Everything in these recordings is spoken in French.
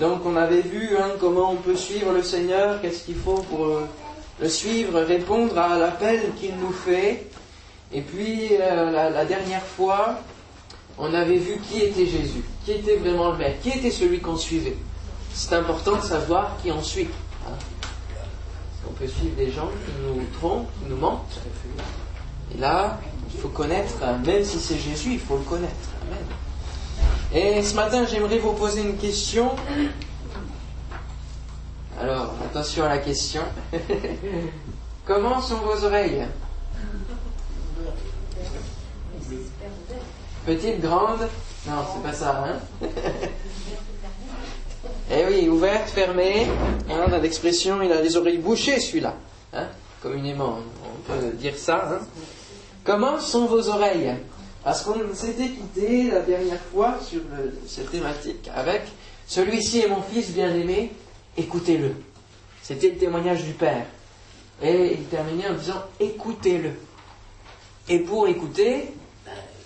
Donc on avait vu hein, comment on peut suivre le Seigneur, qu'est-ce qu'il faut pour euh, le suivre, répondre à l'appel qu'il nous fait. Et puis euh, la, dernière fois, on avait vu qui était Jésus, qui était vraiment le Maître, qui était celui qu'on suivait. C'est important de savoir qui on suit. Hein. On peut suivre des gens qui nous trompent, qui nous mentent. Et là, il faut connaître, même si c'est Jésus, il faut le connaître. Et ce matin, j'aimerais vous poser une question. Alors, attention à la question. Comment sont vos oreilles Petite, grande Non, c'est pas ça, hein Eh oui, ouverte, fermée. Hein, dans l'expression, il a les oreilles bouchées, celui-là. Hein Communément, on peut dire ça. Hein Comment sont vos oreilles Parce qu'on s'était quitté la dernière fois sur cette thématique avec Celui-ci est mon fils bien-aimé, écoutez-le. C'était le témoignage du Père. Et il terminait en disant Écoutez-le. Et pour écouter,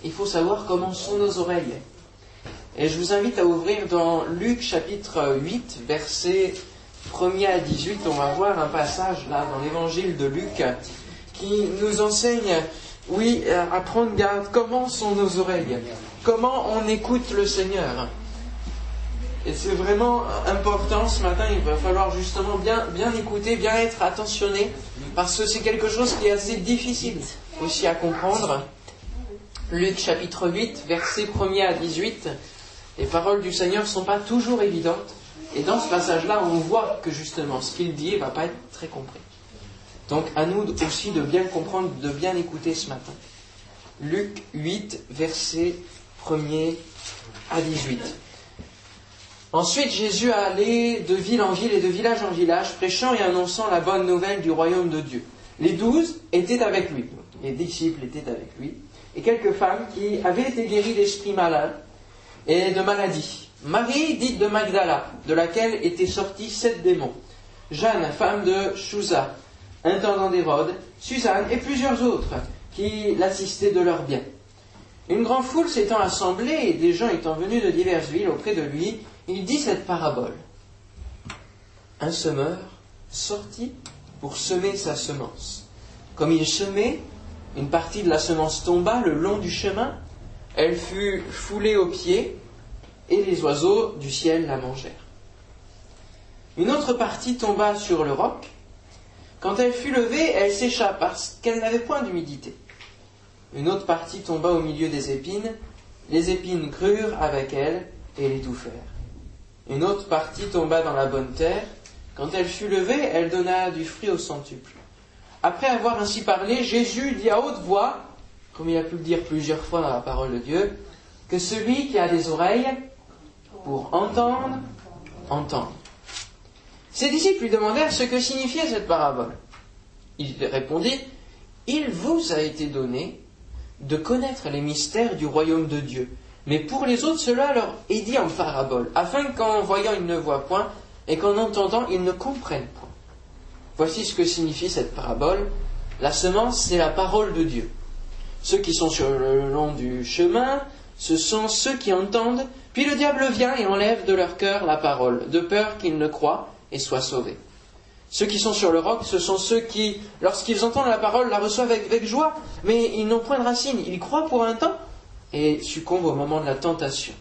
il faut savoir comment sont nos oreilles. Et je vous invite à ouvrir dans Luc chapitre 8, verset 1er à 18. On va voir un passage là dans l'évangile de Luc qui nous enseigne oui, euh, à prendre garde. Comment sont nos oreilles? Comment on écoute le Seigneur? Et c'est vraiment important ce matin, il va falloir justement bien, bien écouter, bien être attentionné, parce que c'est quelque chose qui est assez difficile aussi à comprendre. Luc chapitre 8, versets 1er à 18, les paroles du Seigneur ne sont pas toujours évidentes, et dans ce passage-là, on voit que justement ce qu'il dit ne va pas être très compris. Donc à nous aussi de bien comprendre, de bien écouter ce matin. Luc 8, versets 1er à 18. Ensuite, Jésus a allé de ville en ville et de village en village, prêchant et annonçant la bonne nouvelle du royaume de Dieu. Les douze étaient avec lui, les disciples étaient avec lui, et quelques femmes qui avaient été guéries d'esprits malins et de maladies. Marie, dite de Magdala, de laquelle étaient sortis sept démons. Jeanne, femme de Chouza, intendant d'Hérode, Suzanne et plusieurs autres qui l'assistaient de leurs biens. Une grande foule s'étant assemblée et des gens étant venus de diverses villes auprès de lui, il dit cette parabole. Un semeur sortit pour semer sa semence. Comme il semait, une partie de la semence tomba le long du chemin, elle fut foulée aux pieds, et les oiseaux du ciel la mangèrent. Une autre partie tomba sur le roc, quand elle fut levée, elle sécha parce qu'elle n'avait point d'humidité. Une autre partie tomba au milieu des épines, les épines crurent avec elle et l'étouffèrent. Une autre partie tomba dans la bonne terre, quand elle fut levée, elle donna du fruit au centuple. Après avoir ainsi parlé, Jésus dit à haute voix, comme il a pu le dire plusieurs fois dans la parole de Dieu, que celui qui a des oreilles pour entendre, entende. Ses disciples lui demandèrent ce que signifiait cette parabole. Il répondit, Il vous a été donné de connaître les mystères du royaume de Dieu. Mais pour les autres, cela leur est dit en parabole, afin qu'en voyant ils ne voient point, et qu'en entendant ils ne comprennent point. Voici ce que signifie cette parabole. La semence, c'est la parole de Dieu. Ceux qui sont sur le long du chemin, ce sont ceux qui entendent, puis le diable vient et enlève de leur cœur la parole, de peur qu'ils ne croient et soient sauvés. Ceux qui sont sur le roc, ce sont ceux qui, lorsqu'ils entendent la parole, la reçoivent avec, joie, mais ils n'ont point de racine. Ils croient pour un temps et succombent au moment de la tentation.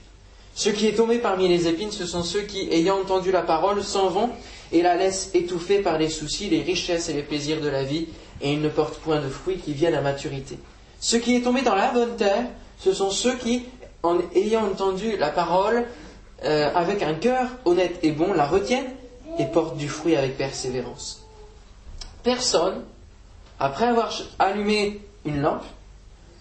Ceux qui est tombé parmi les épines, ce sont ceux qui, ayant entendu la parole, s'en vont et la laissent étouffer par les soucis, les richesses et les plaisirs de la vie, et ils ne portent point de fruits qui viennent à maturité. Ceux qui est tombé dans la bonne terre, ce sont ceux qui, en ayant entendu la parole, euh, avec un cœur honnête et bon, la retiennent et porte du fruit avec persévérance. Personne, après avoir allumé une lampe,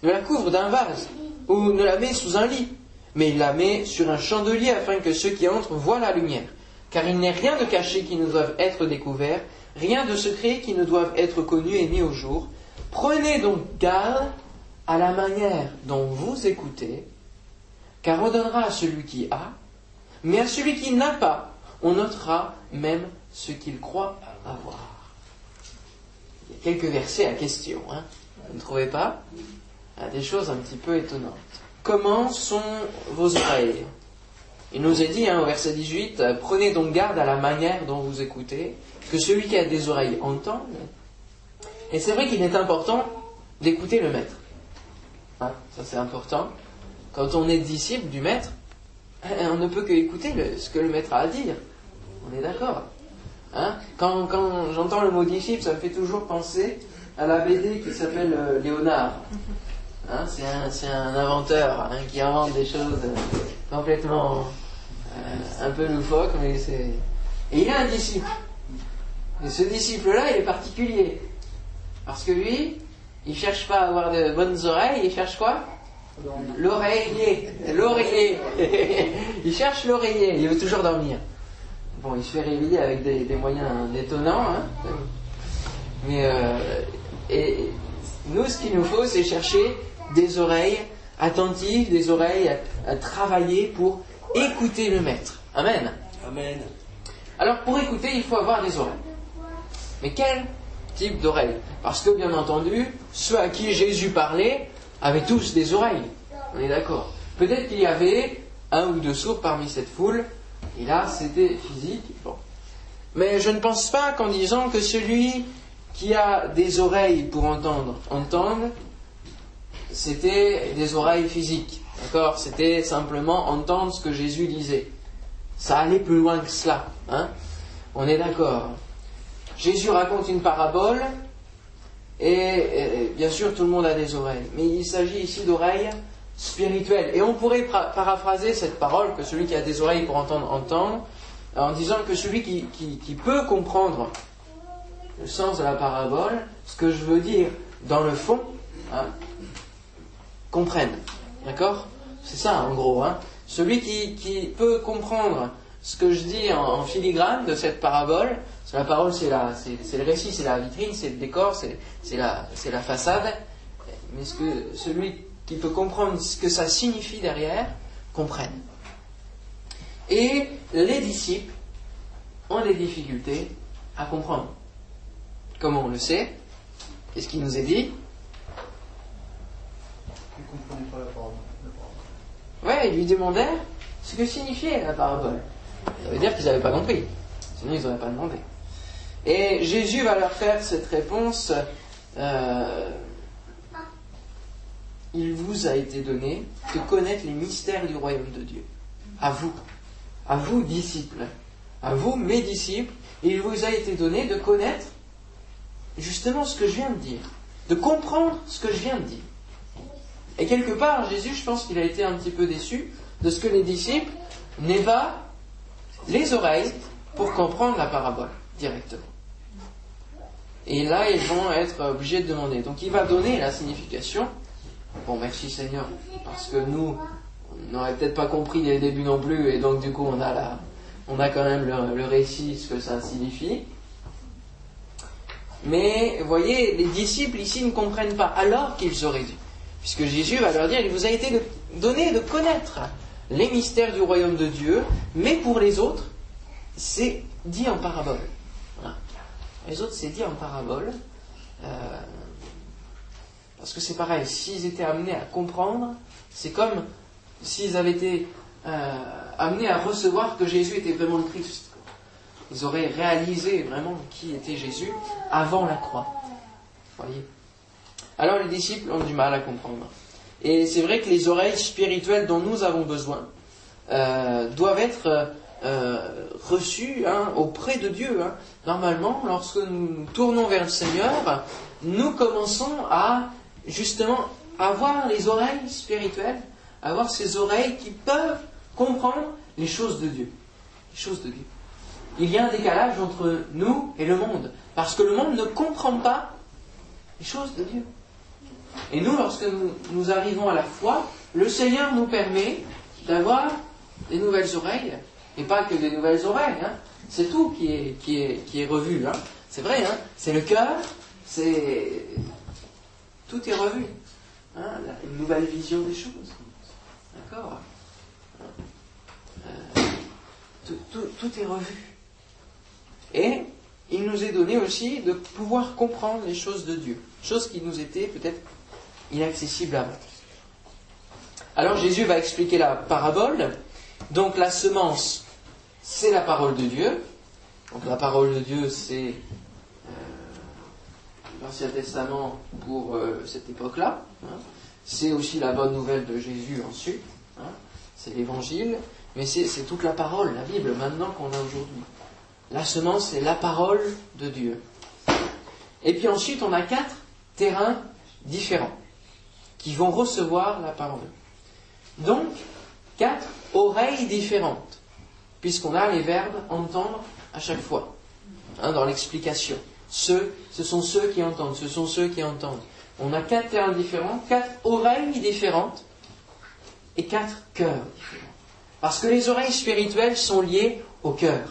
ne la couvre d'un vase ou ne la met sous un lit, mais il la met sur un chandelier afin que ceux qui entrent voient la lumière. Car il n'est rien de caché qui ne doive être découvert, rien de secret qui ne doive être connu et mis au jour. Prenez donc garde à la manière dont vous écoutez, car on donnera à celui qui a, mais à celui qui n'a pas, on notera même ce qu'il croit avoir. Il y a quelques versets à question, hein vous ne trouvez pas? Il y a des choses un petit peu étonnantes. Comment sont vos oreilles? Il nous est dit hein, au verset 18, euh, prenez donc garde à la manière dont vous écoutez, que celui qui a des oreilles entende. Et c'est vrai qu'il est important d'écouter le maître. Hein, ça c'est important. Quand on est disciple du maître, on ne peut que écouter ce que le maître a à dire. On est d'accord. Hein? Quand, j'entends le mot disciple, ça me fait toujours penser à la BD qui s'appelle euh, Léonard. Hein, c'est un, inventeur hein, qui invente des choses complètement euh, un peu loufoques, mais c'est. Et il a un disciple. Et ce disciple-là, il est particulier. Parce que lui, il cherche pas à avoir de bonnes oreilles, il cherche quoi? L'oreiller. L'oreiller. il cherche l'oreiller, il veut toujours dormir. Bon, il se fait réveiller avec des, moyens étonnants. Hein Mais euh, et nous, ce qu'il nous faut, c'est chercher des oreilles attentives, des oreilles à, travailler pour écouter le maître. Amen. Amen. Alors, pour écouter, il faut avoir des oreilles. Mais quel type d'oreilles? Parce que, bien entendu, ceux à qui Jésus parlait avaient tous des oreilles. On est d'accord. Peut-être qu'il y avait un ou deux sourds parmi cette foule, et là, c'était physique. Mais je ne pense pas qu'en disant que celui qui a des oreilles pour entendre, entende, c'était des oreilles physiques. D'accord? C'était simplement entendre ce que Jésus disait. Ça allait plus loin que cela. Hein? On est d'accord. Jésus raconte une parabole et, bien sûr tout le monde a des oreilles. Mais il s'agit ici d'oreilles spirituelles. Et on pourrait paraphraser cette parole que celui qui a des oreilles pour entendre entend en disant que celui qui peut comprendre le sens de la parabole, ce que je veux dire dans le fond, hein, comprenne. D'accord? C'est ça en gros. Hein. Celui qui, peut comprendre ce que je dis en, filigrane de cette parabole, la parole c'est, c'est, le récit, c'est la vitrine, c'est le décor, c'est, la, la façade, mais ce que, celui qui peut comprendre ce que ça signifie derrière, comprenne. Et les disciples ont des difficultés à comprendre. Comment on le sait Qu'est-ce qui nous est dit Ils pas la parole. Ouais, ils lui demandèrent ce que signifiait la parabole. Ça veut dire qu'ils n'avaient pas compris. Sinon, ils n'auraient pas demandé. Et Jésus va leur faire cette réponse. Euh, il vous a été donné de connaître les mystères du royaume de Dieu. À vous. À vous, disciples. À vous, mes disciples. Il vous a été donné de connaître justement ce que je viens de dire, de comprendre ce que je viens de dire. Et quelque part, Jésus, je pense qu'il a été un petit peu déçu de ce que les disciples n'aient pas les oreilles pour comprendre la parabole directement. Et là, ils vont être obligés de demander. Donc il va donner la signification. Bon, merci Seigneur, parce que nous, on n'aurait peut-être pas compris dès le début non plus, et donc du coup, on a, la, on a quand même le, récit, ce que ça signifie. Mais, vous voyez, les disciples ici ne comprennent pas, alors qu'ils auraient dû. Puisque Jésus va leur dire, il vous a été donné de connaître les mystères du royaume de Dieu, mais pour les autres, c'est dit en parabole. Les autres, c'est dit en parabole. Euh, parce que c'est pareil, s'ils étaient amenés à comprendre, c'est comme s'ils avaient été euh, amenés à recevoir que Jésus était vraiment le Christ. Ils auraient réalisé vraiment qui était Jésus avant la croix. Voyez Alors les disciples ont du mal à comprendre. Et c'est vrai que les oreilles spirituelles dont nous avons besoin euh, doivent être euh, reçues hein, auprès de Dieu. Hein. Normalement, lorsque nous tournons vers le Seigneur, nous commençons à justement avoir les oreilles spirituelles, avoir ces oreilles qui peuvent comprendre les choses de Dieu. Les choses de Dieu il y a un décalage entre nous et le monde. Parce que le monde ne comprend pas les choses de Dieu. Et nous, lorsque nous, arrivons à la foi, le Seigneur nous permet d'avoir des nouvelles oreilles. Et pas que des nouvelles oreilles. Hein. C'est tout qui est, qui est, qui est revu. Hein. C'est vrai, hein. c'est le cœur, c'est. Tout est revu. Hein. Une nouvelle vision des choses. D'accord? Euh, tout est revu. Et il nous est donné aussi de pouvoir comprendre les choses de Dieu, choses qui nous étaient peut-être inaccessibles avant. Alors Jésus va expliquer la parabole Donc la semence, c'est la parole de Dieu. Donc la parole de Dieu, c'est l'Ancien Testament pour euh, cette époque-là. Hein. C'est aussi la bonne nouvelle de Jésus ensuite. Hein. C'est l'évangile. Mais c'est toute la parole, la Bible, maintenant qu'on a aujourd'hui. La semence, c'est la parole de Dieu. Et puis ensuite, on a quatre terrains différents qui vont recevoir la parole. Donc, quatre oreilles différentes, puisqu'on a les verbes entendre à chaque fois, hein, dans l'explication. Ce sont ceux qui entendent, ce sont ceux qui entendent. On a quatre terrains différents, quatre oreilles différentes et quatre cœurs différents. Parce que les oreilles spirituelles sont liées au cœur.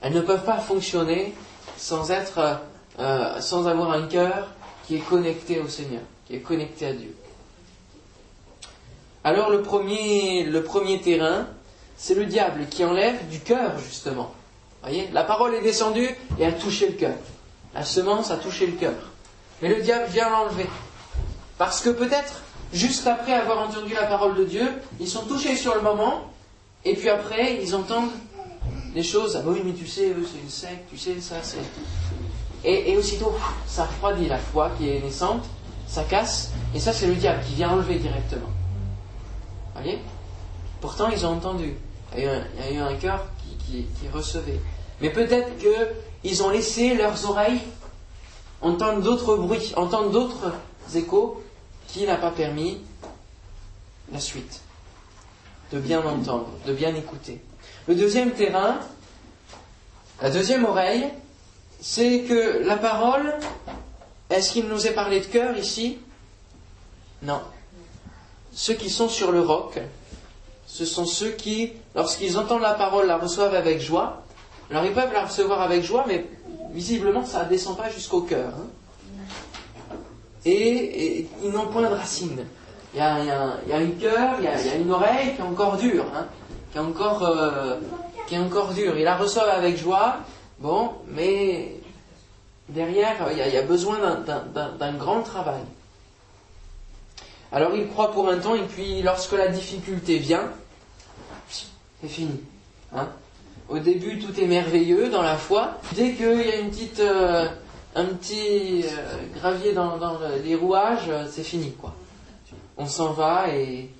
Elles ne peuvent pas fonctionner sans être, euh, sans avoir un cœur qui est connecté au Seigneur, qui est connecté à Dieu. Alors le premier terrain, c'est le diable qui enlève du cœur justement. Voyez, la parole est descendue et a touché le cœur. La semence a touché le cœur. Mais le diable vient l'enlever. Parce que peut-être, juste après avoir entendu la parole de Dieu, ils sont touchés sur le moment, et puis après, ils entendent des choses. Ah bah oui, mais tu sais, c'est une secte, tu sais, ça, c'est. Et, aussitôt, ça refroidit la foi qui est naissante, ça casse, et ça, c'est le diable qui vient enlever directement. Voyez? Pourtant, ils ont entendu. Il y a eu un, cœur qui, recevait. Mais peut-être qu'ils ont laissé leurs oreilles entendre d'autres bruits, entendre d'autres échos qui n'a pas permis la suite. De bien entendre, de bien écouter. Le deuxième terrain, la deuxième oreille, c'est que la parole, est-ce qu'il nous est parlé de cœur ici? Non. Ceux qui sont sur le roc, ce sont ceux qui, lorsqu'ils entendent la parole, la reçoivent avec joie. Alors ils peuvent la recevoir avec joie, mais visiblement ça ne descend pas jusqu'au cœur. Hein. Et, ils n'ont point de racine. Il y a, un cœur, il y a, une oreille qui est encore dure, hein, qui, est encore, euh, qui est encore dure. Ils la reçoivent avec joie, bon, mais derrière, il y a, besoin d'un grand travail. Alors ils croient pour un temps, et puis lorsque la difficulté vient, c'est fini. Hein. Au début, tout est merveilleux dans la foi. Dès qu'il y a une petite, euh, un petit euh, gravier dans, les rouages, euh, c'est fini. quoi. On s'en va et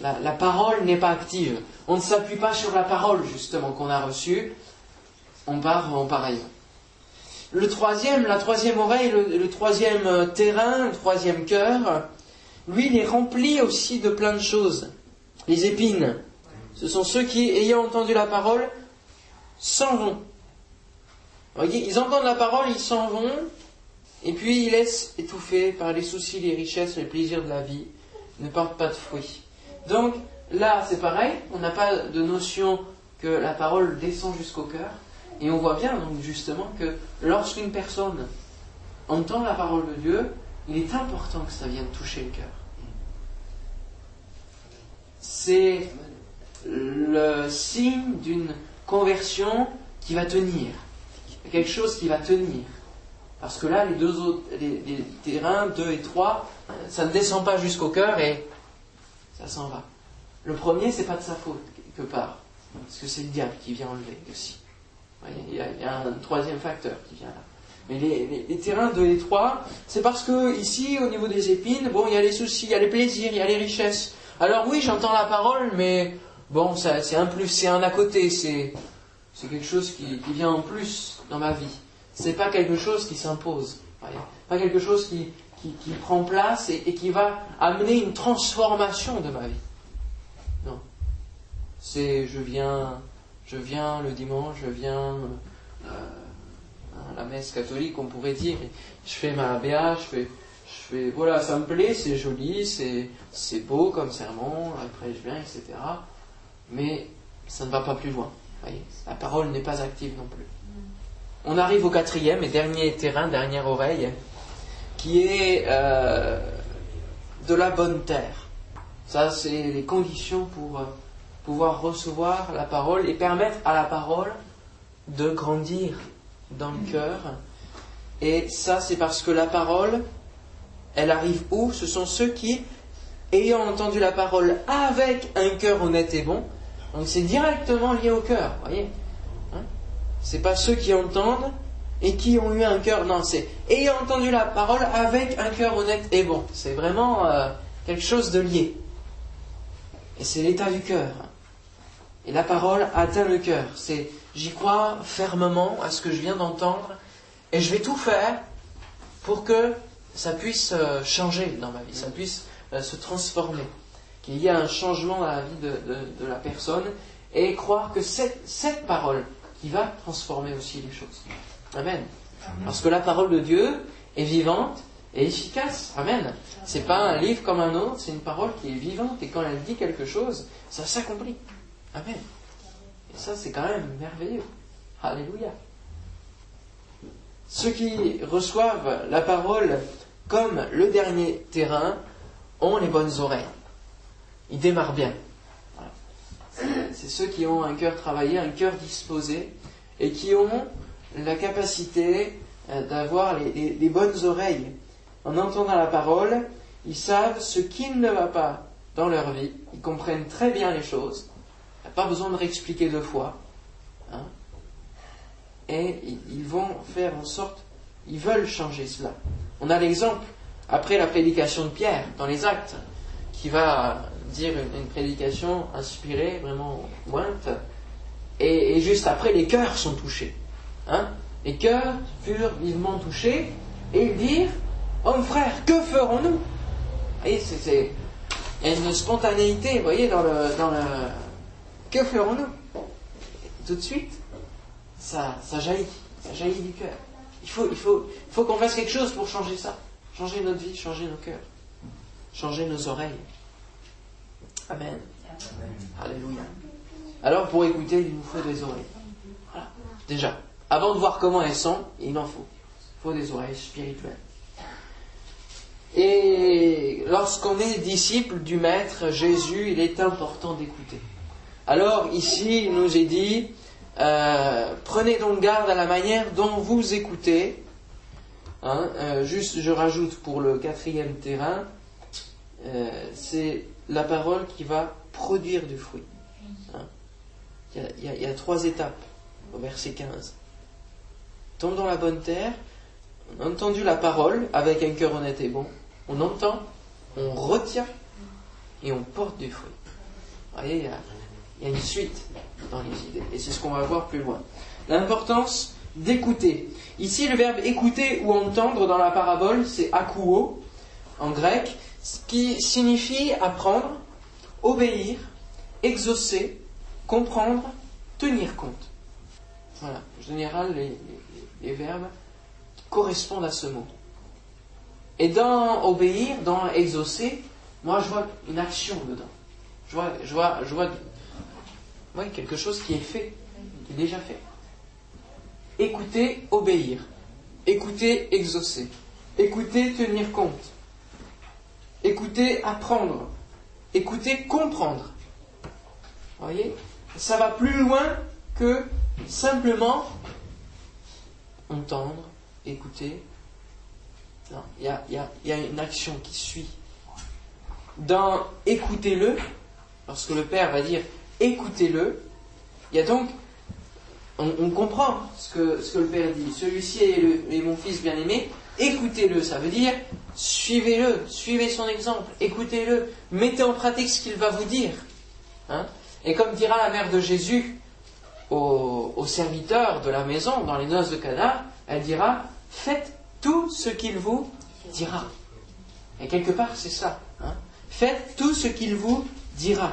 la, parole n'est pas active. On ne s'appuie pas sur la parole, justement, qu'on a reçue. On part, part ailleurs. Le troisième, la troisième oreille, le troisième terrain, le troisième cœur, lui, il est rempli aussi de plein de choses. Les épines, ce sont ceux qui, ayant entendu la parole, s'en vont. Ils entendent la parole, ils s'en vont, et puis ils laissent étouffer par les soucis, les richesses, les plaisirs de la vie, ne portent pas de fruits. Donc là, c'est pareil, on n'a pas de notion que la parole descend jusqu'au cœur, et on voit bien donc justement que lorsqu'une personne entend la parole de Dieu, il est important que ça vienne toucher le cœur. C'est le signe d'une conversion qui va tenir, quelque chose qui va tenir. Parce que là, les deux autres, les, terrains 2 et 3, ça ne descend pas jusqu'au cœur et ça s'en va. Le premier, c'est pas de sa faute, quelque part. Parce que c'est le diable qui vient enlever aussi. Il y, a, un troisième facteur qui vient là. Mais les, les terrains 2 et 3, c'est parce que ici, au niveau des épines, bon, il y a les soucis, il y a les plaisirs, il y a les richesses. Alors oui, j'entends la parole, mais bon, c'est un plus, c'est un à côté, c'est quelque chose qui, vient en plus dans ma vie. C'est pas quelque chose qui s'impose, pas quelque chose qui, prend place et, qui va amener une transformation de ma vie. Non, c'est je viens, je viens le dimanche, je viens euh, à la messe catholique, on pourrait dire, je fais ma BA, je fais je fais, voilà, ça me plaît, c'est joli, c'est beau comme sermon, après je viens, etc mais ça ne va pas plus loin. La parole n'est pas active non plus. On arrive au quatrième et dernier terrain, dernière oreille, qui est euh, de la bonne terre. Ça, c'est les conditions pour euh, pouvoir recevoir la parole et permettre à la parole de grandir dans le cœur. Et ça, c'est parce que la parole, elle arrive où? Ce sont ceux qui, ayant entendu la parole avec un cœur honnête et bon. Donc c'est directement lié au cœur, voyez. Hein c'est pas ceux qui entendent et qui ont eu un cœur, non, c'est ayant entendu la parole avec un cœur honnête et bon. C'est vraiment euh, quelque chose de lié. Et c'est l'état du cœur. Et la parole atteint le cœur. C'est j'y crois fermement à ce que je viens d'entendre et je vais tout faire pour que ça puisse euh, changer dans ma vie, ça puisse euh, se transformer, qu'il y ait un changement dans la vie de, la personne et croire que c'est cette parole qui va transformer aussi les choses. Amen. Parce que la parole de Dieu est vivante et efficace. Amen. C'est pas un livre comme un autre, c'est une parole qui est vivante et quand elle dit quelque chose, ça s'accomplit. Amen. Et ça, c'est quand même merveilleux. Alléluia. Ceux qui reçoivent la parole comme le dernier terrain ont les bonnes oreilles. Ils démarrent bien. C'est ceux qui ont un cœur travaillé, un cœur disposé, et qui ont la capacité euh, d'avoir les, bonnes oreilles. En entendant la parole, ils savent ce qui ne va pas dans leur vie, ils comprennent très bien les choses, il pas besoin de réexpliquer deux fois. Hein. Et ils vont faire en sorte, ils veulent changer cela. On a l'exemple, après la prédication de Pierre, dans les actes, qui va dire une, prédication inspirée, vraiment ointe, et, juste après, les cœurs sont touchés. Hein les cœurs furent vivement touchés, et ils dirent, Homme frère, que ferons-nous? Et c'est une spontanéité, vous voyez, dans le, dans le que ferons-nous? Tout de suite, ça, ça jaillit, ça jaillit du cœur. Il faut, il faut, il faut qu'on fasse quelque chose pour changer ça, changer notre vie, changer nos cœurs, changer nos oreilles. Amen. Alléluia. Alors pour écouter, il nous faut des oreilles. Voilà. Déjà, avant de voir comment elles sont, il en faut. Il faut des oreilles spirituelles. Et lorsqu'on est disciple du Maître Jésus, il est important d'écouter. Alors ici, il nous est dit, euh, prenez donc garde à la manière dont vous écoutez. Hein, euh, juste, je rajoute pour le quatrième terrain, euh, c'est la parole qui va produire du fruit. Hein. Il, y a, trois étapes au verset 15. Tombe dans la bonne terre, on a entendu la parole avec un cœur honnête et bon, on entend, on retient et on porte du fruit. Vous voyez, il y a, il y a une suite dans les idées. Et c'est ce qu'on va voir plus loin. L'importance d'écouter. Ici, le verbe écouter ou entendre dans la parabole, c'est akouo en grec, ce qui signifie apprendre, obéir, exaucer, comprendre, tenir compte. Voilà, en général, les, verbes correspondent à ce mot. Et dans obéir, dans exaucer, moi je vois une action dedans. Je vois, je vois, je vois quelque chose qui est fait, qui est déjà fait. Écouter, obéir. Écouter, exaucer. Écouter, tenir compte. Écouter, apprendre. Écouter, comprendre. Vous voyez? Ça va plus loin que simplement entendre, écouter. Non, il y a, une action qui suit. Dans écoutez-le, lorsque le Père va dire écoutez-le. Il y a donc, on, comprend ce que, ce que, le Père dit. Celui-ci est, mon fils bien-aimé, écoutez-le. Ça veut dire, suivez-le, suivez son exemple, écoutez-le, mettez en pratique ce qu'il va vous dire. Hein. Et comme dira la mère de Jésus au, serviteur de la maison dans les noces de Cana, elle dira, faites tout ce qu'il vous dira. Et quelque part, c'est ça. Hein. Faites tout ce qu'il vous dira.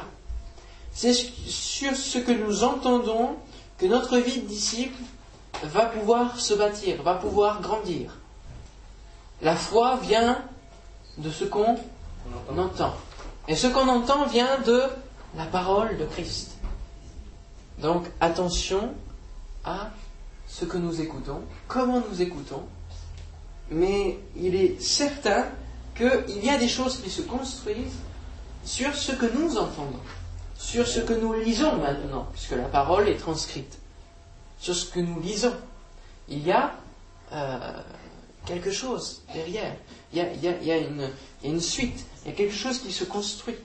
C'est sur ce que nous entendons que notre vie de disciple va pouvoir se bâtir, va pouvoir grandir. La foi vient de ce qu'on entend. Et ce qu'on entend vient de la parole de Christ. Donc attention à ce que nous écoutons, comment nous écoutons, mais il est certain qu'il y a des choses qui se construisent sur ce que nous entendons sur ce que nous lisons maintenant, puisque la parole est transcrite, sur ce que nous lisons. Il y a, euh, quelque chose derrière. Il y a, une, suite, il y a quelque chose qui se construit.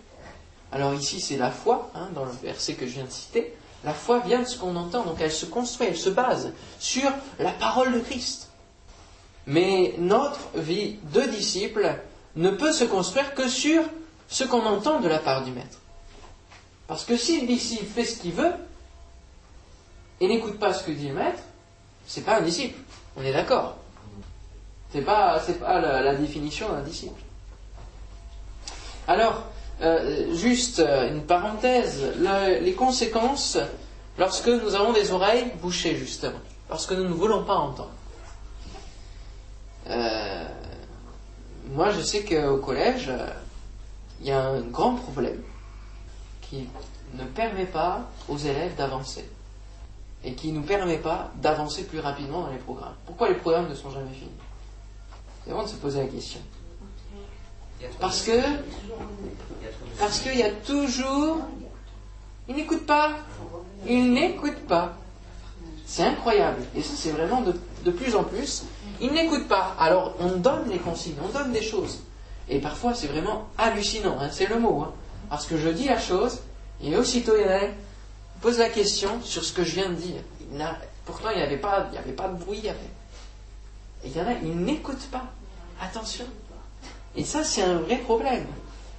Alors ici, c'est la foi, hein, dans le verset que je viens de citer. La foi vient de ce qu'on entend, donc elle se construit, elle se base sur la parole de Christ. Mais notre vie de disciple ne peut se construire que sur ce qu'on entend de la part du Maître. Parce que si le disciple fait ce qu'il veut et n'écoute pas ce que dit le Maître, c'est pas un disciple. On est d'accord. C'est pas, c'est pas la, définition d'un disciple. Alors, euh, juste euh, une parenthèse, les conséquences lorsque nous avons des oreilles bouchées, justement, lorsque nous ne voulons pas entendre. Euh, moi, je sais qu'au collège, il y a un grand problème qui ne permet pas aux élèves d'avancer et qui ne nous permet pas d'avancer plus rapidement dans les programmes. Pourquoi les programmes ne sont jamais finis? C'est bon de se poser la question. Parce que parce qu'il y a toujours ils n'écoutent pas, ils n'écoutent pas. C'est incroyable. Et ça, c'est vraiment de, de, plus en plus. Ils n'écoutent pas. Alors, on donne les consignes, on donne des choses. Et parfois, c'est vraiment hallucinant. Hein, c'est le mot. Hein. Parce que je dis la chose, et aussitôt, il y en a pose la question sur ce que je viens de dire. pourtant, il n'y avait, pas, avait pas de bruit. Et il y en a, ils n'écoutent pas. Attention. Et ça, c'est un vrai problème.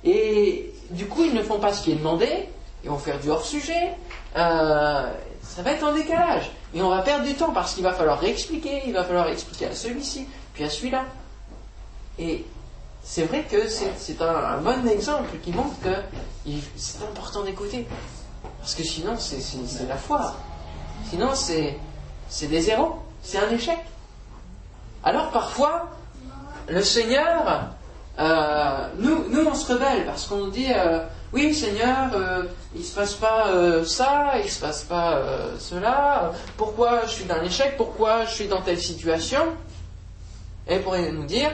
Et du coup, ils ne font pas ce qui est demandé, ils vont faire du hors-sujet, euh, ça va être en décalage. Et on va perdre du temps parce qu'il va falloir réexpliquer, il va falloir expliquer à celui-ci, puis à celui-là. Et c'est vrai que c'est un, bon exemple qui montre que c'est important d'écouter. Parce que sinon, c'est la foi. Sinon, c'est des zéros. C'est un échec. Alors parfois, le Seigneur, euh, nous, nous, on se rebelle parce qu'on dit euh, Oui, Seigneur, euh, il ne se passe pas ça, il ne se passe pas cela. Pourquoi je suis dans l'échec Pourquoi je suis dans telle situation? Et pourrait nous dire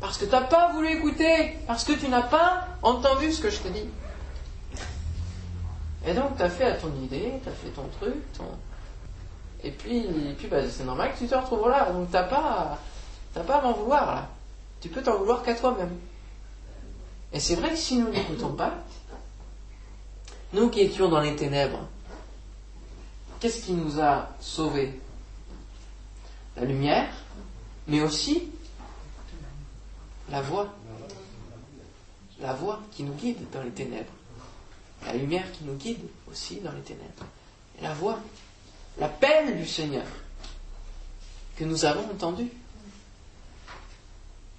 Parce que tu n'as pas voulu écouter, parce que tu n'as pas entendu ce que je te dis. Et donc, tu as fait à ton idée, tu as fait ton truc, ton... et puis, puis bah, c'est normal que tu te retrouves là. Donc, tu n'as pas, pas à m'en vouloir là. Tu peux t'en vouloir qu'à toi-même. Et c'est vrai que si nous n'écoutons pas, nous qui étions dans les ténèbres, qu'est-ce qui nous a sauvés? La lumière, mais aussi la voix. La voix qui nous guide dans les ténèbres la lumière qui nous guide aussi dans les ténèbres. Et la voix, l'appel du Seigneur que nous avons entendu.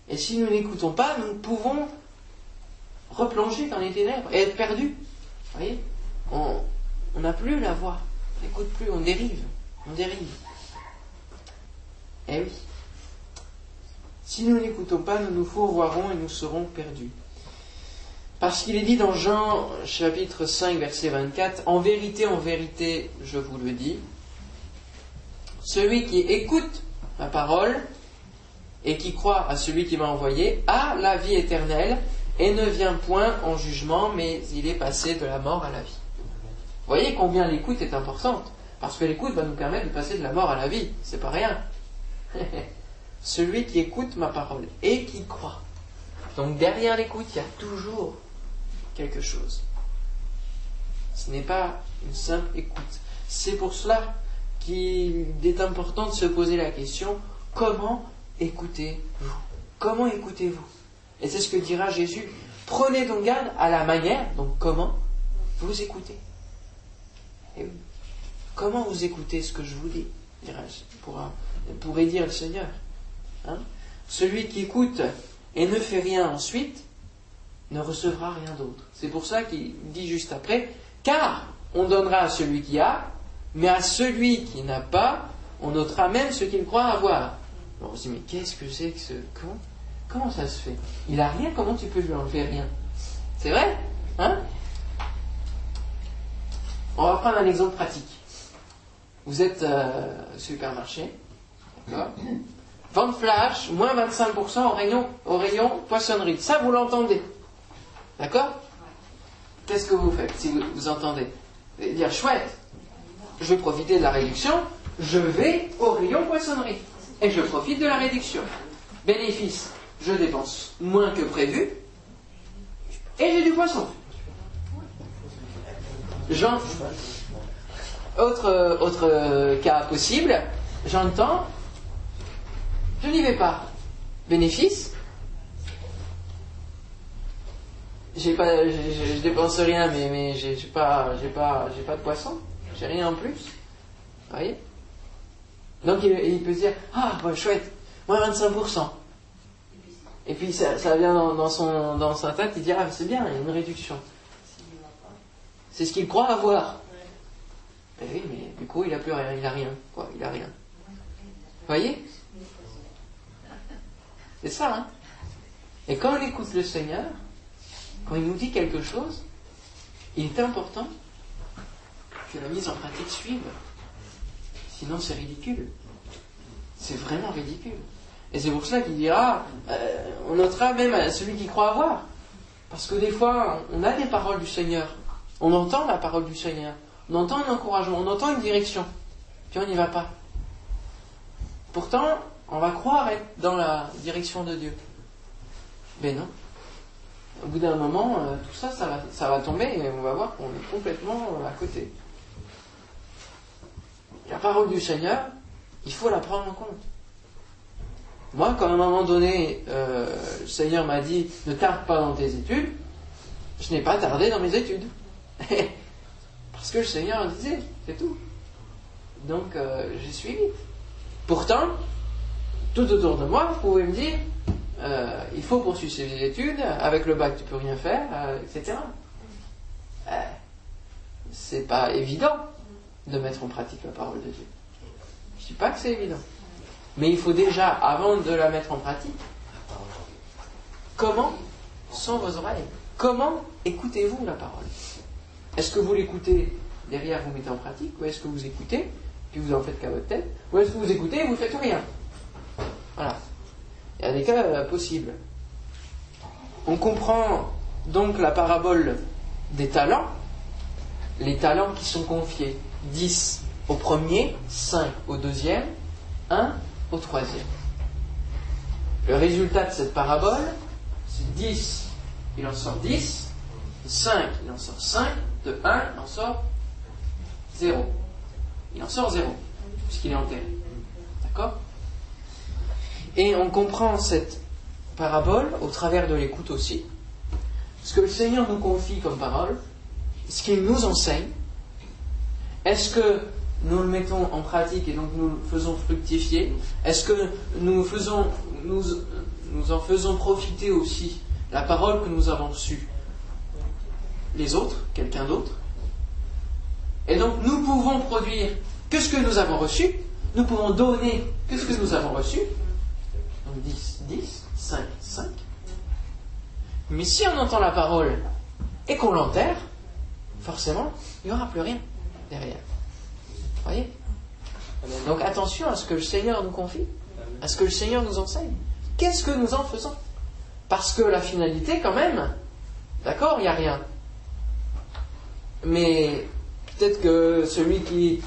Et si nous n'écoutons pas, nous pouvons replonger dans les ténèbres et être perdus. Vous voyez On n'a plus la voix, on n'écoute plus, on dérive, on dérive. Eh oui. Si nous n'écoutons pas, nous nous fourvoierons et nous serons perdus. Parce qu'il est dit dans Jean chapitre 5 verset 24, En vérité, en vérité, je vous le dis, celui qui écoute ma parole et qui croit à celui qui m'a envoyé a la vie éternelle et ne vient point en jugement, mais il est passé de la mort à la vie. Vous voyez combien l'écoute est importante, parce que l'écoute va nous permettre de passer de la mort à la vie, c'est pas rien. celui qui écoute ma parole et qui croit. Donc derrière l'écoute, il y a toujours quelque chose. Ce n'est pas une simple écoute. C'est pour cela qu'il est important de se poser la question comment écoutez-vous Comment écoutez-vous? Et c'est ce que dira Jésus. Prenez donc garde à la manière, donc comment? Vous écoutez. Comment vous écoutez ce que je vous dis? Pourrait dire le Seigneur. Hein? Celui qui écoute et ne fait rien ensuite ne recevra rien d'autre. C'est pour ça qu'il dit juste après, car on donnera à celui qui a, mais à celui qui n'a pas, on notera même ce qu'il croit avoir. On se dit, mais qu'est-ce que c'est que ce... Comment, comment ça se fait? Il a rien, comment tu peux lui enlever rien? C'est vrai? Hein? On va prendre un exemple pratique. Vous êtes euh, supermarché, d'accord? Vente flash, moins 25% au rayon, au rayon poissonnerie. Ça, vous l'entendez. D'accord? Qu'est-ce que vous faites si vous, entendez? Dire chouette, je vais profiter de la réduction, je vais au rayon poissonnerie et je profite de la réduction. bénéfice, je dépense moins que prévu, et j'ai du poisson. Autre, autre cas possible, j'entends, je n'y vais pas. Bénéfice, j'ai pas, je, dépense rien, mais, mais j'ai pas, pas de poisson, j'ai rien en plus. Vous voyez? Donc il, peut se dire, ah, chouette, moins 25%. Et puis ça, vient dans, son, dans sa tête, il dit, ah, c'est bien, il y a une réduction. C'est ce qu'il croit avoir. Ben oui, mais du coup, il a plus rien, il a rien, quoi, il a rien. Vous voyez? C'est ça, hein Et quand on écoute le Seigneur, quand il nous dit quelque chose, il est important que la mise en pratique suive. Sinon, c'est ridicule. C'est vraiment ridicule. Et c'est pour cela qu'il dira, euh, on notera même celui qui croit avoir. Parce que des fois, on a des paroles du Seigneur. On entend la parole du Seigneur. On entend un encouragement, on entend une direction. Puis on n'y va pas. Pourtant, on va croire être dans la direction de Dieu. Mais non au bout d'un moment, euh, tout ça, ça va, tomber et on va voir qu'on est complètement euh, à côté. La parole du Seigneur, il faut la prendre en compte. Moi, quand à un moment donné, euh, le Seigneur m'a dit ne tarde pas dans tes études, je n'ai pas tardé dans mes études. Parce que le Seigneur disait, c'est tout. Donc, j'ai suivi. Pourtant, tout autour de moi, vous pouvez me dire, euh, il faut poursuivre ses études, avec le bac tu peux rien faire, euh, etc. Euh, c'est pas évident de mettre en pratique la parole de Dieu. Je dis pas que c'est évident. Mais il faut déjà, avant de la mettre en pratique, comment sont vos oreilles Comment écoutez-vous la parole? Est-ce que vous l'écoutez derrière, vous mettez en pratique, ou est-ce que vous écoutez, puis vous en faites qu'à votre tête, ou est-ce que vous écoutez et vous faites rien? Voilà. Il y a des cas euh, possibles. On comprend donc la parabole des talents, les talents qui sont confiés 10 au premier, 5 au deuxième, 1 au troisième. Le résultat de cette parabole, c'est 10, il en sort 10, 5, il en sort 5, de 1, il en sort 0. Il en sort 0, puisqu'il est enterré. D'accord? Et on comprend cette parabole au travers de l'écoute aussi. Ce que le Seigneur nous confie comme parole, ce qu'il nous enseigne, est-ce que nous le mettons en pratique et donc nous le faisons fructifier? Est-ce que nous, en faisons profiter aussi la parole que nous avons reçue Les autres, quelqu'un d'autre? Et donc nous pouvons produire que ce que nous avons reçu, nous pouvons donner que ce que nous avons reçu, 10, 10, 5, 5. Mais si on entend la parole et qu'on l'enterre, forcément, il n'y aura plus rien derrière. Vous voyez Donc attention à ce que le Seigneur nous confie, à ce que le Seigneur nous enseigne. Qu'est-ce que nous en faisons? Parce que la finalité, quand même, d'accord, il n'y a rien. Mais peut-être que celui qui,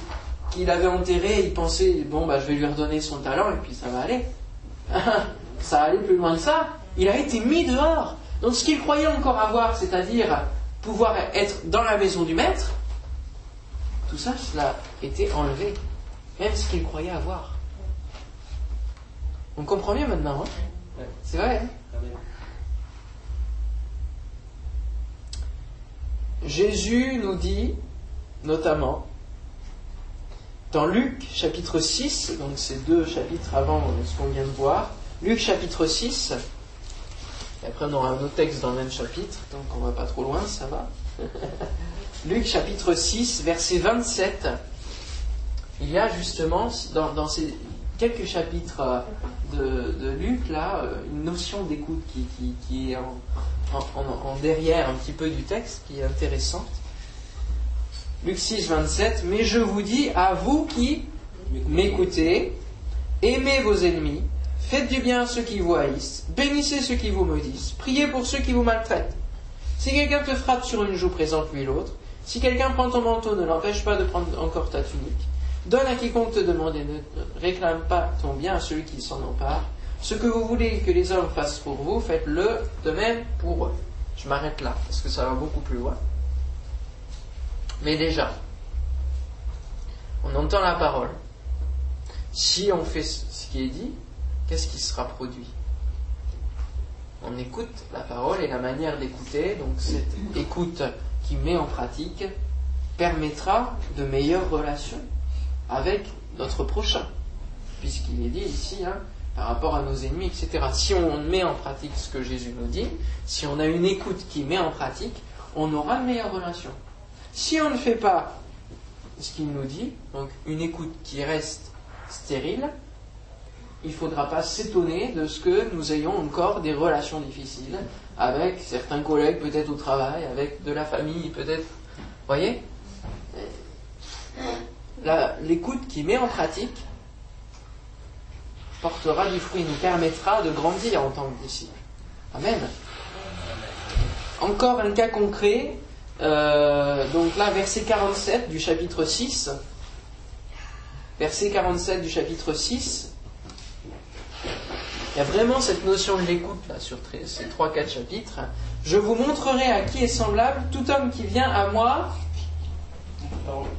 qui l'avait enterré, il pensait, bon, bah, je vais lui redonner son talent et puis ça va aller. ça allait plus loin que ça. Il a été mis dehors. Donc ce qu'il croyait encore avoir, c'est-à-dire pouvoir être dans la maison du maître, tout ça, cela a été enlevé. Même ce qu'il croyait avoir. On comprend mieux maintenant, hein? C'est vrai. Hein? Jésus nous dit, notamment, dans Luc chapitre 6, donc c'est deux chapitres avant ce qu'on vient de voir, Luc chapitre 6, et après on aura un autre texte dans le même chapitre, donc on va pas trop loin, ça va. Luc chapitre 6, verset 27, il y a justement dans, ces quelques chapitres de, Luc, là, une notion d'écoute qui, est en derrière un petit peu du texte, qui est intéressante. Luc 6, 27, mais je vous dis à vous qui m'écoutez, aimez vos ennemis, faites du bien à ceux qui vous haïssent, bénissez ceux qui vous maudissent, priez pour ceux qui vous maltraitent. Si quelqu'un te frappe sur une joue, présente-lui l'autre. Si quelqu'un prend ton manteau, ne l'empêche pas de prendre encore ta tunique. Donne à quiconque te demande et ne réclame pas ton bien à celui qui s'en empare. Ce que vous voulez que les hommes fassent pour vous, faites-le de même pour eux. Je m'arrête là, parce que ça va beaucoup plus loin. Mais déjà, on entend la parole. Si on fait ce qui est dit, qu'est-ce qui sera produit? On écoute la parole et la manière d'écouter, donc cette écoute qui met en pratique, permettra de meilleures relations avec notre prochain. Puisqu'il est dit ici, hein, par rapport à nos ennemis, etc. Si on met en pratique ce que Jésus nous dit, si on a une écoute qui met en pratique, on aura de meilleures relations. Si on ne fait pas ce qu'il nous dit, donc une écoute qui reste stérile, il ne faudra pas s'étonner de ce que nous ayons encore des relations difficiles avec certains collègues, peut-être au travail, avec de la famille, peut-être. Voyez? L'écoute qui met en pratique portera du fruit, nous permettra de grandir en tant que disciples. Amen. Encore un cas concret, euh, donc là, verset 47 du chapitre 6. Verset 47 du chapitre 6. Il y a vraiment cette notion de l'écoute là sur ces 3-4 chapitres. Je vous montrerai à qui est semblable tout homme qui vient à moi,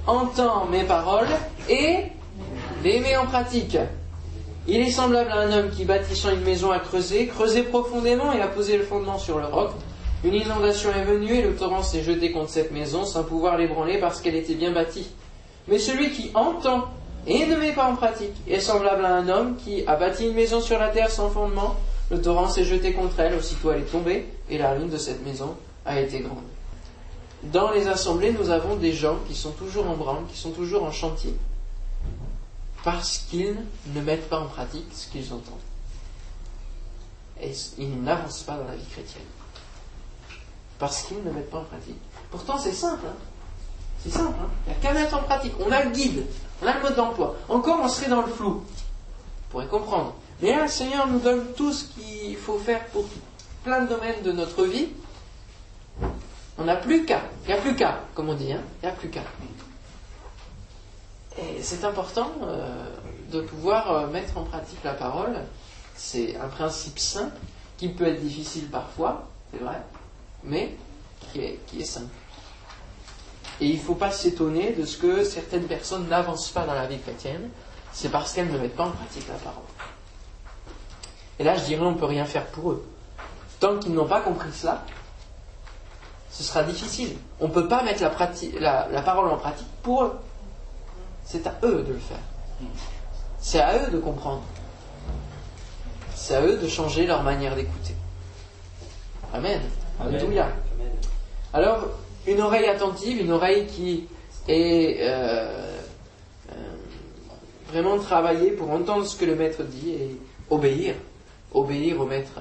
entend mes paroles et les met en pratique. Il est semblable à un homme qui, bâtissant une maison, a creusé, creusé profondément et a posé le fondement sur le roc. Une inondation est venue et le torrent s'est jeté contre cette maison sans pouvoir l'ébranler parce qu'elle était bien bâtie. Mais celui qui entend et ne met pas en pratique est semblable à un homme qui a bâti une maison sur la terre sans fondement. Le torrent s'est jeté contre elle, aussitôt elle est tombée et la ruine de cette maison a été grande. Dans les assemblées, nous avons des gens qui sont toujours en branle, qui sont toujours en chantier, parce qu'ils ne mettent pas en pratique ce qu'ils entendent. Et ils n'avancent pas dans la vie chrétienne parce qu'ils ne mettent pas en pratique. Pourtant, c'est simple. Hein. C'est simple. Hein. Il n'y a qu'à mettre en pratique. On a le guide, on a le mode d'emploi. Encore, on serait dans le flou. On pourrait comprendre. Mais là, le Seigneur nous donne tout ce qu'il faut faire pour plein de domaines de notre vie. On n'a plus qu'à. Il n'y a plus qu'à, comme on dit. Hein. Il n'y a plus qu'à. Et c'est important euh, de pouvoir euh, mettre en pratique la parole. C'est un principe simple qui peut être difficile parfois, c'est vrai, mais qui est, qui est simple. Et il ne faut pas s'étonner de ce que certaines personnes n'avancent pas dans la vie chrétienne, c'est parce qu'elles ne mettent pas en pratique la parole. Et là, je dirais, on ne peut rien faire pour eux. Tant qu'ils n'ont pas compris cela, ce sera difficile. On ne peut pas mettre la, la parole en pratique pour eux. C'est à eux de le faire. C'est à eux de comprendre. C'est à eux de changer leur manière d'écouter. Amen. Alléluia. Alors, une oreille attentive, une oreille qui est euh, euh, vraiment travaillée pour entendre ce que le maître dit et obéir, obéir au maître,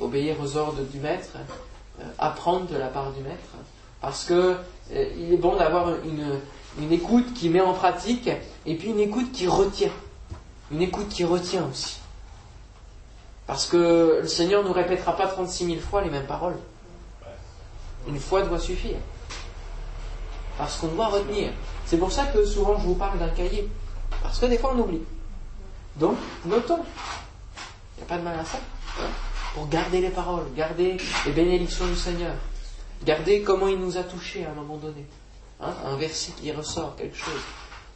obéir aux ordres du maître, euh, apprendre de la part du maître, parce que il est bon d'avoir une, une écoute qui met en pratique et puis une écoute qui retient, une écoute qui retient aussi. Parce que le Seigneur ne nous répétera pas 36 000 fois les mêmes paroles. Une fois doit suffire. Parce qu'on doit retenir. C'est pour ça que souvent je vous parle d'un cahier. Parce que des fois on oublie. Donc, notons. Il n'y a pas de mal à ça. Pour garder les paroles, garder les bénédictions du Seigneur. Garder comment il nous a touchés à un moment donné. Hein, un verset qui ressort, quelque chose.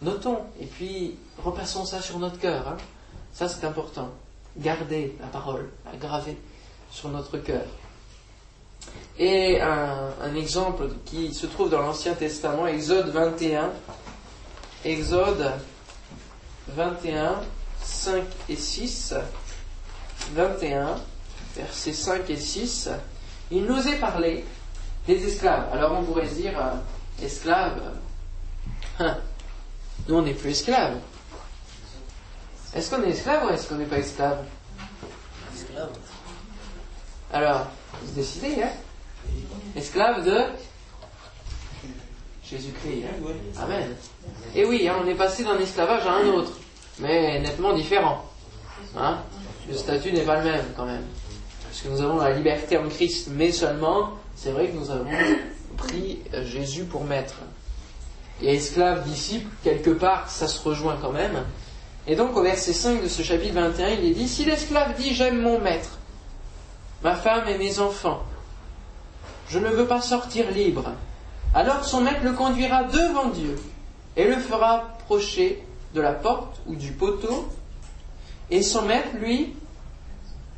Notons. Et puis, repassons ça sur notre cœur. Hein. Ça, c'est important. Garder la parole, la graver sur notre cœur. Et un, exemple qui se trouve dans l'Ancien Testament, Exode 21, Exode 21, 5 et 6, 21, versets 5 et 6, il nous est parlé des esclaves. Alors on pourrait se dire, euh, esclaves, hein, nous on n'est plus esclaves. Est-ce qu'on est esclave ou est-ce qu'on n'est pas esclave Esclave. Alors, vous décidez, hein Esclave de Jésus-Christ. Hein Amen. Et oui, hein, on est passé d'un esclavage à un autre, mais nettement différent. Hein le statut n'est pas le même quand même. Parce que nous avons la liberté en Christ, mais seulement, c'est vrai que nous avons pris Jésus pour maître. Et esclave, disciple, quelque part, ça se rejoint quand même. Et donc au verset 5 de ce chapitre 21, il est dit, si l'esclave dit j'aime mon maître, ma femme et mes enfants, je ne veux pas sortir libre, alors son maître le conduira devant Dieu et le fera approcher de la porte ou du poteau, et son maître, lui,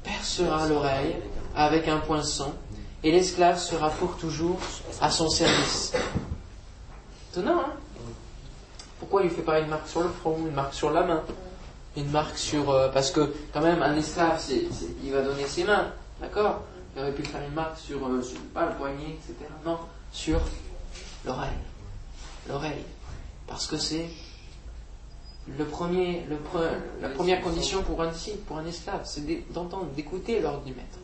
percera l'oreille avec un poinçon, et l'esclave sera pour toujours à son service. Étonnant, hein? Pourquoi il ne fait pas une marque sur le front, une marque sur la main, une marque sur... Euh, parce que quand même, un esclave, il va donner ses mains, d'accord Il aurait pu faire une marque sur, euh, pas le poignet, etc. Non, sur l'oreille. L'oreille. Parce que c'est le premier, le la première condition pour un disciple, pour un esclave, c'est d'entendre, d'écouter l'ordre du maître.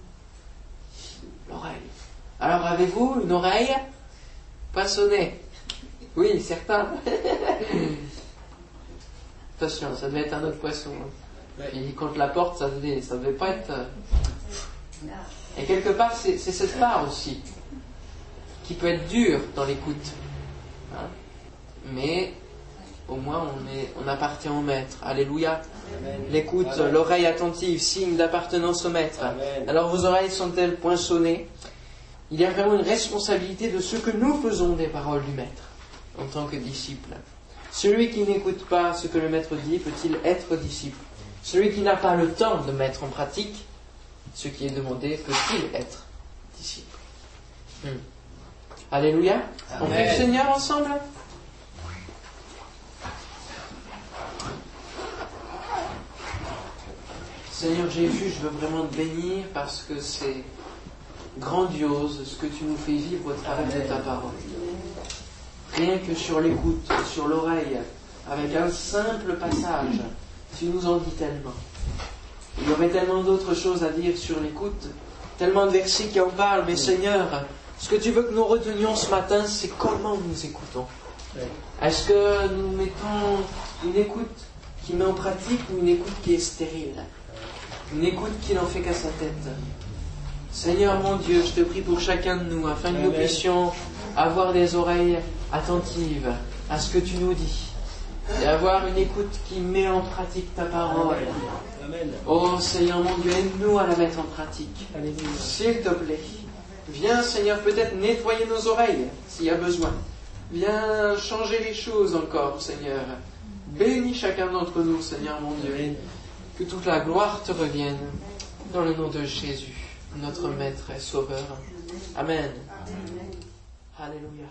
L'oreille. Alors avez-vous une oreille poinçonnée Oui, certains. Attention, ça devait être un autre poisson. Et contre la porte, ça devait, ça devait pas être. Et quelque part, c'est cette part aussi qui peut être dure dans l'écoute. Hein. Mais au moins on, appartient au Maître. Alléluia. L'écoute, l'oreille attentive, signe d'appartenance au Maître. Alors vos oreilles sont-elles poinçonnées? Il y a vraiment une responsabilité de ce que nous faisons des paroles du Maître en tant que disciple. Celui qui n'écoute pas ce que le Maître dit peut-il être disciple? Celui qui n'a pas le temps de mettre en pratique ce qui est demandé peut-il être disciple hmm. Alléluia. On prie le Seigneur ensemble Seigneur Jésus, je veux vraiment te bénir parce que c'est grandiose ce que tu nous fais vivre au travers de ta parole. Rien que sur l'écoute, sur l'oreille, avec un simple passage, tu nous en dis tellement. Il y aurait tellement d'autres choses à dire sur l'écoute, tellement de versets qui en parlent, mais Seigneur, ce que tu veux que nous retenions ce matin, c'est comment nous écoutons. Est-ce que nous mettons une écoute qui met en pratique ou une écoute qui est stérile? Une écoute qui n'en fait qu'à sa tête. Seigneur mon Dieu, je te prie pour chacun de nous, afin que nous puissions avoir des oreilles attentives à ce que tu nous dis, et avoir une écoute qui met en pratique ta parole. Oh Seigneur mon Dieu, aide-nous à la mettre en pratique. S'il te plaît. Viens Seigneur peut-être nettoyer nos oreilles s'il y a besoin. Viens changer les choses encore Seigneur. Bénis chacun d'entre nous Seigneur mon Dieu. Que toute la gloire te revienne dans le nom de Jésus, notre Maître et Sauveur. Amen. Alléluia.